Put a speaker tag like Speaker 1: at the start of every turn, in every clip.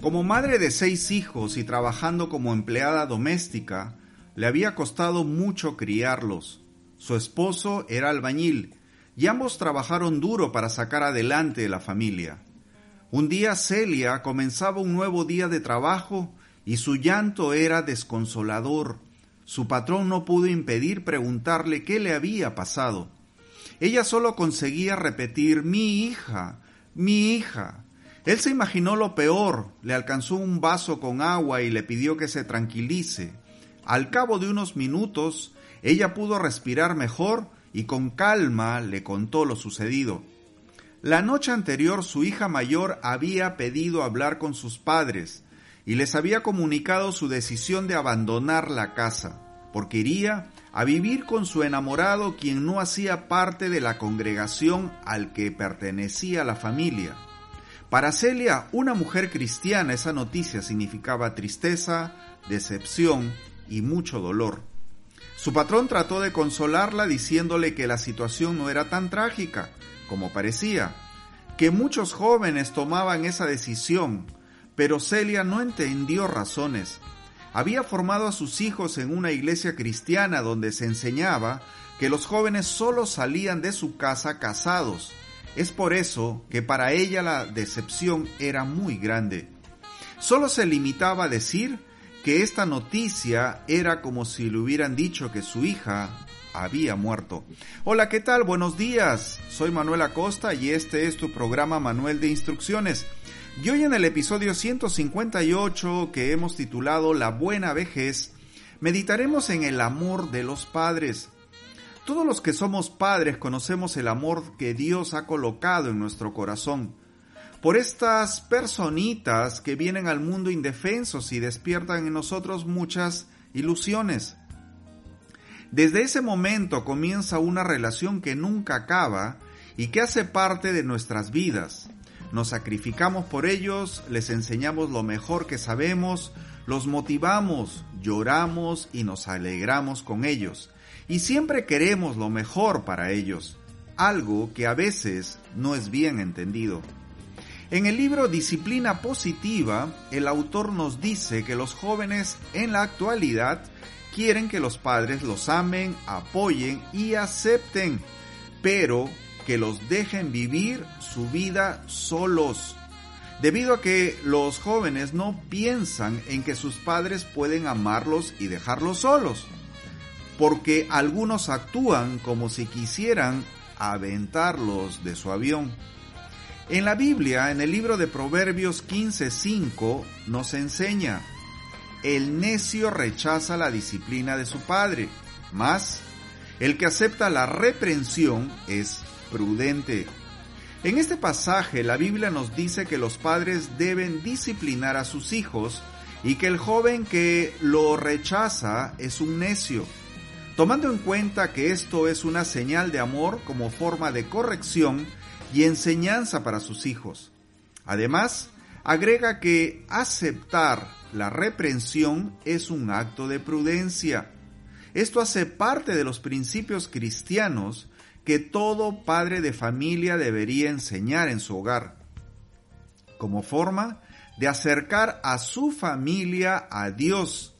Speaker 1: Como madre de seis hijos y trabajando como empleada doméstica, le había costado mucho criarlos. Su esposo era albañil y ambos trabajaron duro para sacar adelante la familia. Un día Celia comenzaba un nuevo día de trabajo y su llanto era desconsolador. Su patrón no pudo impedir preguntarle qué le había pasado. Ella solo conseguía repetir mi hija, mi hija. Él se imaginó lo peor, le alcanzó un vaso con agua y le pidió que se tranquilice. Al cabo de unos minutos, ella pudo respirar mejor y con calma le contó lo sucedido. La noche anterior su hija mayor había pedido hablar con sus padres y les había comunicado su decisión de abandonar la casa, porque iría a vivir con su enamorado quien no hacía parte de la congregación al que pertenecía la familia. Para Celia, una mujer cristiana, esa noticia significaba tristeza, decepción y mucho dolor. Su patrón trató de consolarla diciéndole que la situación no era tan trágica como parecía, que muchos jóvenes tomaban esa decisión, pero Celia no entendió razones. Había formado a sus hijos en una iglesia cristiana donde se enseñaba que los jóvenes solo salían de su casa casados es por eso que para ella la decepción era muy grande. Solo se limitaba a decir que esta noticia era como si le hubieran dicho que su hija había muerto. Hola, ¿qué tal? Buenos días. Soy Manuel Acosta y este es tu programa Manuel de Instrucciones. Y hoy en el episodio 158 que hemos titulado La buena vejez, meditaremos en el amor de los padres. Todos los que somos padres conocemos el amor que Dios ha colocado en nuestro corazón. Por estas personitas que vienen al mundo indefensos y despiertan en nosotros muchas ilusiones. Desde ese momento comienza una relación que nunca acaba y que hace parte de nuestras vidas. Nos sacrificamos por ellos, les enseñamos lo mejor que sabemos, los motivamos, lloramos y nos alegramos con ellos y siempre queremos lo mejor para ellos, algo que a veces no es bien entendido. En el libro Disciplina Positiva, el autor nos dice que los jóvenes en la actualidad quieren que los padres los amen, apoyen y acepten, pero que los dejen vivir su vida solos. Debido a que los jóvenes no piensan en que sus padres pueden amarlos y dejarlos solos porque algunos actúan como si quisieran aventarlos de su avión. En la Biblia, en el libro de Proverbios 15:5, nos enseña, el necio rechaza la disciplina de su padre, mas el que acepta la reprensión es prudente. En este pasaje la Biblia nos dice que los padres deben disciplinar a sus hijos y que el joven que lo rechaza es un necio tomando en cuenta que esto es una señal de amor como forma de corrección y enseñanza para sus hijos. Además, agrega que aceptar la reprensión es un acto de prudencia. Esto hace parte de los principios cristianos que todo padre de familia debería enseñar en su hogar, como forma de acercar a su familia a Dios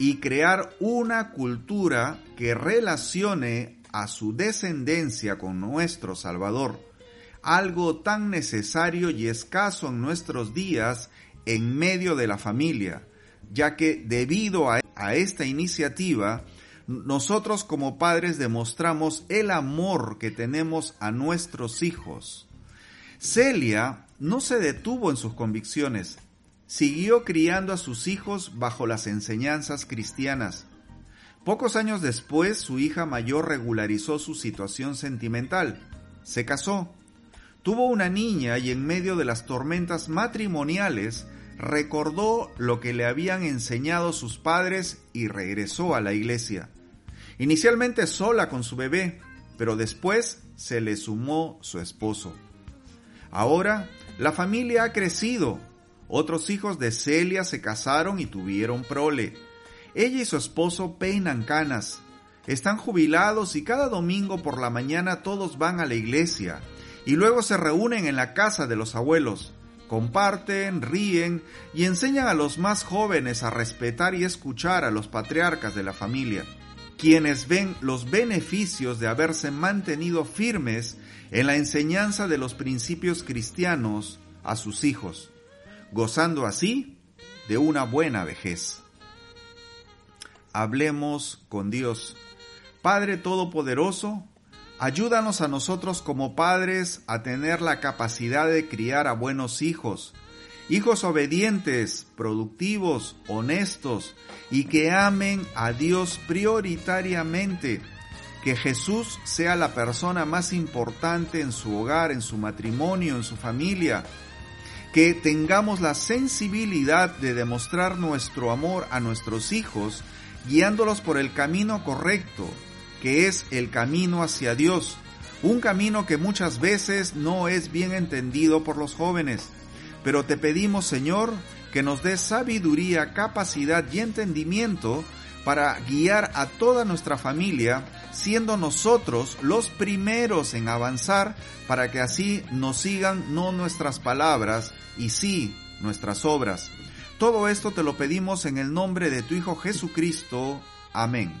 Speaker 1: y crear una cultura que relacione a su descendencia con nuestro Salvador, algo tan necesario y escaso en nuestros días en medio de la familia, ya que debido a, esta iniciativa, nosotros como padres demostramos el amor que tenemos a nuestros hijos. Celia no se detuvo en sus siguió criando a sus hijos bajo las enseñanzas cristianas. Pocos años después, su hija mayor regularizó su situación sentimental. Se casó. Tuvo una niña y en medio de las tormentas matrimoniales recordó lo que le habían enseñado sus padres y regresó a la iglesia. Inicialmente sola con su bebé, pero después se le sumó su esposo. Ahora la familia ha crecido. Otros hijos de Celia se casaron y tuvieron prole. Ella y su esposo peinan canas. Están jubilados y cada domingo por la mañana todos van a la iglesia y luego se reúnen en la casa de los abuelos. Comparten, ríen y enseñan a los más jóvenes a respetar y escuchar a los patriarcas de la familia, quienes ven los beneficios de haberse mantenido firmes en la enseñanza de los principios cristianos a sus hijos, gozando así de una buena vejez. Hablemos con Dios. Padre Todopoderoso, ayúdanos a nosotros como padres a tener la capacidad de criar a buenos hijos, hijos obedientes, productivos, honestos y que amen a Dios prioritariamente. Que Jesús sea la persona más importante en su hogar, en su matrimonio, en su familia. Que tengamos la sensibilidad de demostrar nuestro amor a nuestros hijos guiándolos por el camino correcto, que es el camino hacia Dios, un camino que muchas veces no es bien entendido por los jóvenes. Pero te pedimos, Señor, que nos des sabiduría, capacidad y entendimiento para guiar a toda nuestra familia, siendo nosotros los primeros en avanzar para que así nos sigan no nuestras palabras y sí nuestras obras. Todo esto te lo pedimos en el nombre de tu Hijo Jesucristo. Amén.